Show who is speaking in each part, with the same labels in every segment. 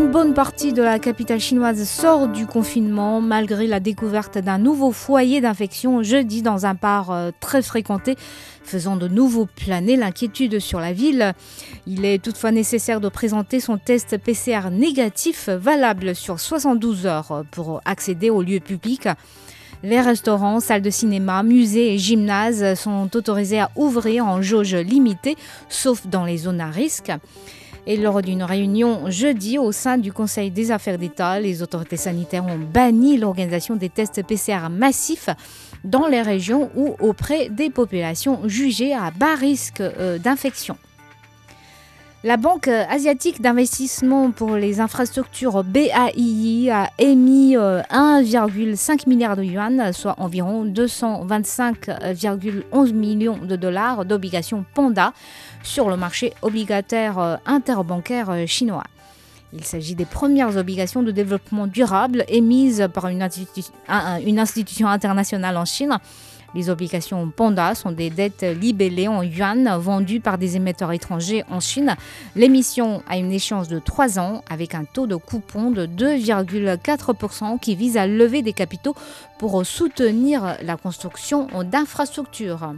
Speaker 1: Une bonne partie de la capitale chinoise sort du confinement malgré la découverte d'un nouveau foyer d'infection jeudi dans un bar euh, très fréquenté, faisant de nouveau planer l'inquiétude sur la ville. Il est toutefois nécessaire de présenter son test PCR négatif valable sur 72 heures pour accéder aux lieux publics. Les restaurants, salles de cinéma, musées et gymnases sont autorisés à ouvrir en jauge limitée, sauf dans les zones à risque. Et lors d'une réunion jeudi au sein du Conseil des affaires d'État, les autorités sanitaires ont banni l'organisation des tests PCR massifs dans les régions ou auprès des populations jugées à bas risque euh, d'infection. La Banque asiatique d'investissement pour les infrastructures BAII a émis euh, 1,5 milliard de yuan, soit environ 225,11 millions de dollars d'obligations Panda sur le marché obligataire euh, interbancaire euh, chinois. Il s'agit des premières obligations de développement durable émises par une, institu- un- un- une institution internationale en Chine. Les obligations Panda sont des dettes libellées en yuan vendues par des émetteurs étrangers en Chine. L'émission a une échéance de 3 ans avec un taux de coupon de 2,4% qui vise à lever des capitaux pour soutenir la construction d'infrastructures.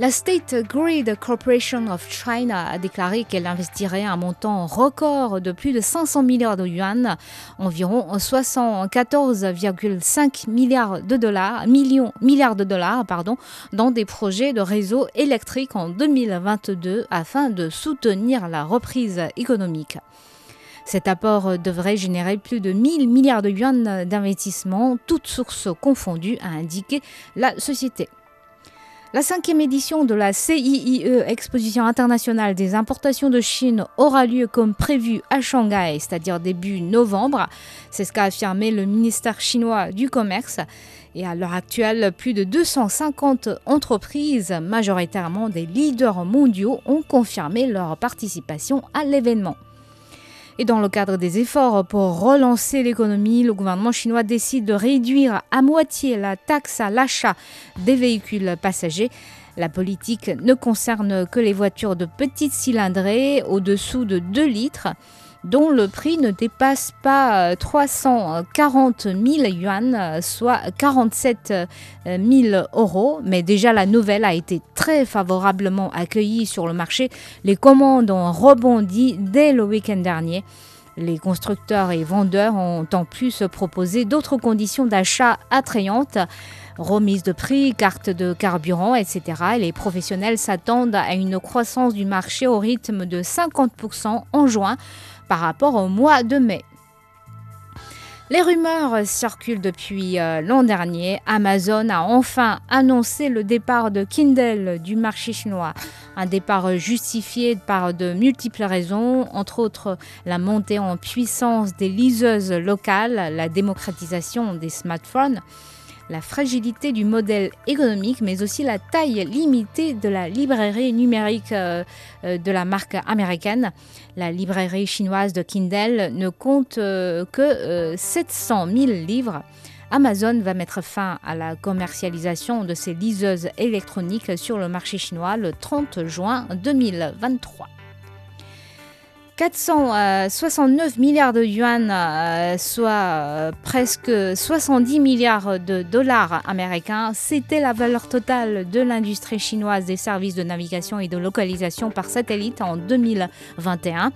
Speaker 1: La State Grid Corporation of China a déclaré qu'elle investirait un montant record de plus de 500 milliards de yuan, environ 74,5 milliards de dollars, millions, milliards de dollars, pardon, dans des projets de réseau électrique en 2022 afin de soutenir la reprise économique. Cet apport devrait générer plus de 1000 milliards de yuan d'investissement, toutes sources confondues, a indiqué la société. La cinquième édition de la CIIE, Exposition internationale des importations de Chine, aura lieu comme prévu à Shanghai, c'est-à-dire début novembre. C'est ce qu'a affirmé le ministère chinois du Commerce. Et à l'heure actuelle, plus de 250 entreprises, majoritairement des leaders mondiaux, ont confirmé leur participation à l'événement. Et dans le cadre des efforts pour relancer l'économie, le gouvernement chinois décide de réduire à moitié la taxe à l'achat des véhicules passagers. La politique ne concerne que les voitures de petite cylindrée au-dessous de 2 litres dont le prix ne dépasse pas 340 000 yuan, soit 47 000 euros. Mais déjà, la nouvelle a été très favorablement accueillie sur le marché. Les commandes ont rebondi dès le week-end dernier. Les constructeurs et vendeurs ont en plus proposé d'autres conditions d'achat attrayantes, remise de prix, carte de carburant, etc. Et les professionnels s'attendent à une croissance du marché au rythme de 50% en juin par rapport au mois de mai. Les rumeurs circulent depuis euh, l'an dernier. Amazon a enfin annoncé le départ de Kindle du marché chinois. Un départ justifié par de multiples raisons, entre autres la montée en puissance des liseuses locales, la démocratisation des smartphones, la fragilité du modèle économique, mais aussi la taille limitée de la librairie numérique euh, euh, de la marque américaine. La librairie chinoise de Kindle ne compte euh, que euh, 700 000 livres. Amazon va mettre fin à la commercialisation de ses liseuses électroniques sur le marché chinois le 30 juin 2023. 469 milliards de yuan, euh, soit euh, presque 70 milliards de dollars américains, c'était la valeur totale de l'industrie chinoise des services de navigation et de localisation par satellite en 2021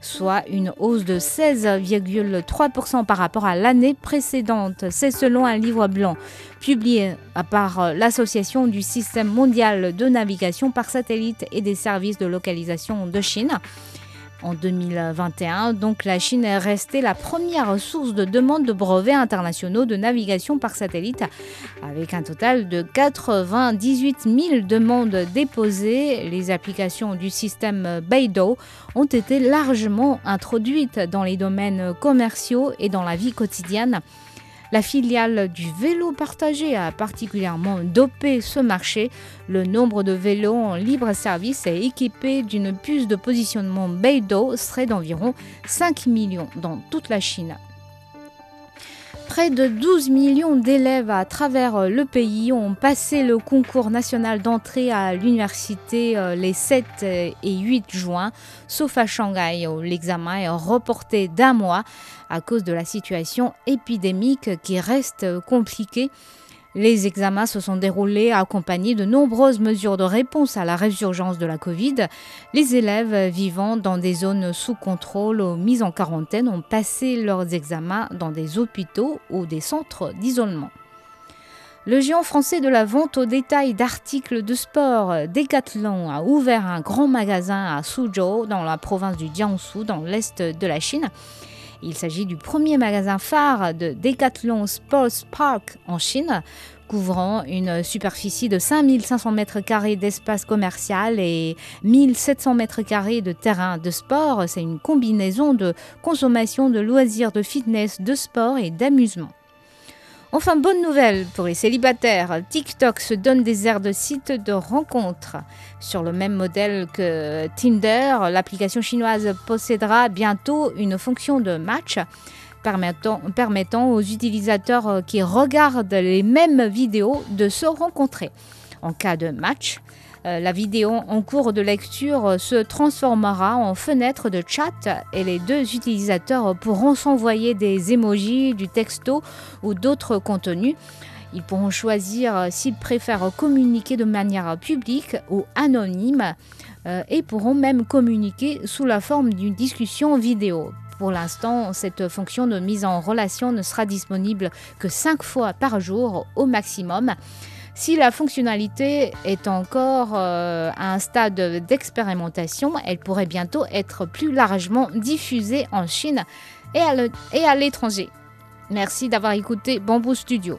Speaker 1: soit une hausse de 16,3% par rapport à l'année précédente. C'est selon un livre blanc publié par l'Association du système mondial de navigation par satellite et des services de localisation de Chine en 2021. Donc la Chine est restée la première source de demande de brevets internationaux de navigation par satellite, avec un total de 98 000 demandes déposées. Les applications du système Beidou ont été largement introduites dans les domaines commerciaux et dans la vie quotidienne. La filiale du vélo partagé a particulièrement dopé ce marché. Le nombre de vélos en libre service et équipés d'une puce de positionnement Beidou serait d'environ 5 millions dans toute la Chine. Près de 12 millions d'élèves à travers le pays ont passé le concours national d'entrée à l'université euh, les 7 et 8 juin, sauf à Shanghai où l'examen est reporté d'un mois à cause de la situation épidémique qui reste compliquée. Les examens se sont déroulés accompagnés de nombreuses mesures de réponse à la résurgence de la Covid. Les élèves vivant dans des zones sous contrôle ou mises en quarantaine ont passé leurs examens dans des hôpitaux ou des centres d'isolement. Le géant français de la vente au détail d'articles de sport Decathlon a ouvert un grand magasin à Suzhou dans la province du Jiangsu dans l'est de la Chine. Il s'agit du premier magasin phare de Decathlon Sports Park en Chine, couvrant une superficie de 5500 mètres carrés d'espace commercial et 1700 mètres carrés de terrain de sport. C'est une combinaison de consommation de loisirs, de fitness, de sport et d'amusement. Enfin, bonne nouvelle pour les célibataires, TikTok se donne des airs de site de rencontres. Sur le même modèle que Tinder, l'application chinoise possédera bientôt une fonction de match permettant, aux utilisateurs qui regardent les mêmes vidéos de se rencontrer. En cas de match, la vidéo en cours de lecture se transformera en fenêtre de chat et les deux utilisateurs pourront s'envoyer des emojis, du texto ou d'autres contenus. Ils pourront choisir s'ils préfèrent communiquer de manière publique ou anonyme euh, et pourront même communiquer sous la forme d'une discussion vidéo. Pour l'instant, cette fonction de mise en relation ne sera disponible que 5 fois par jour au maximum. Si la fonctionnalité est encore euh, à un stade d'expérimentation, elle pourrait bientôt être plus largement diffusée en Chine et à l'étranger. Merci d'avoir écouté Bamboo Studio.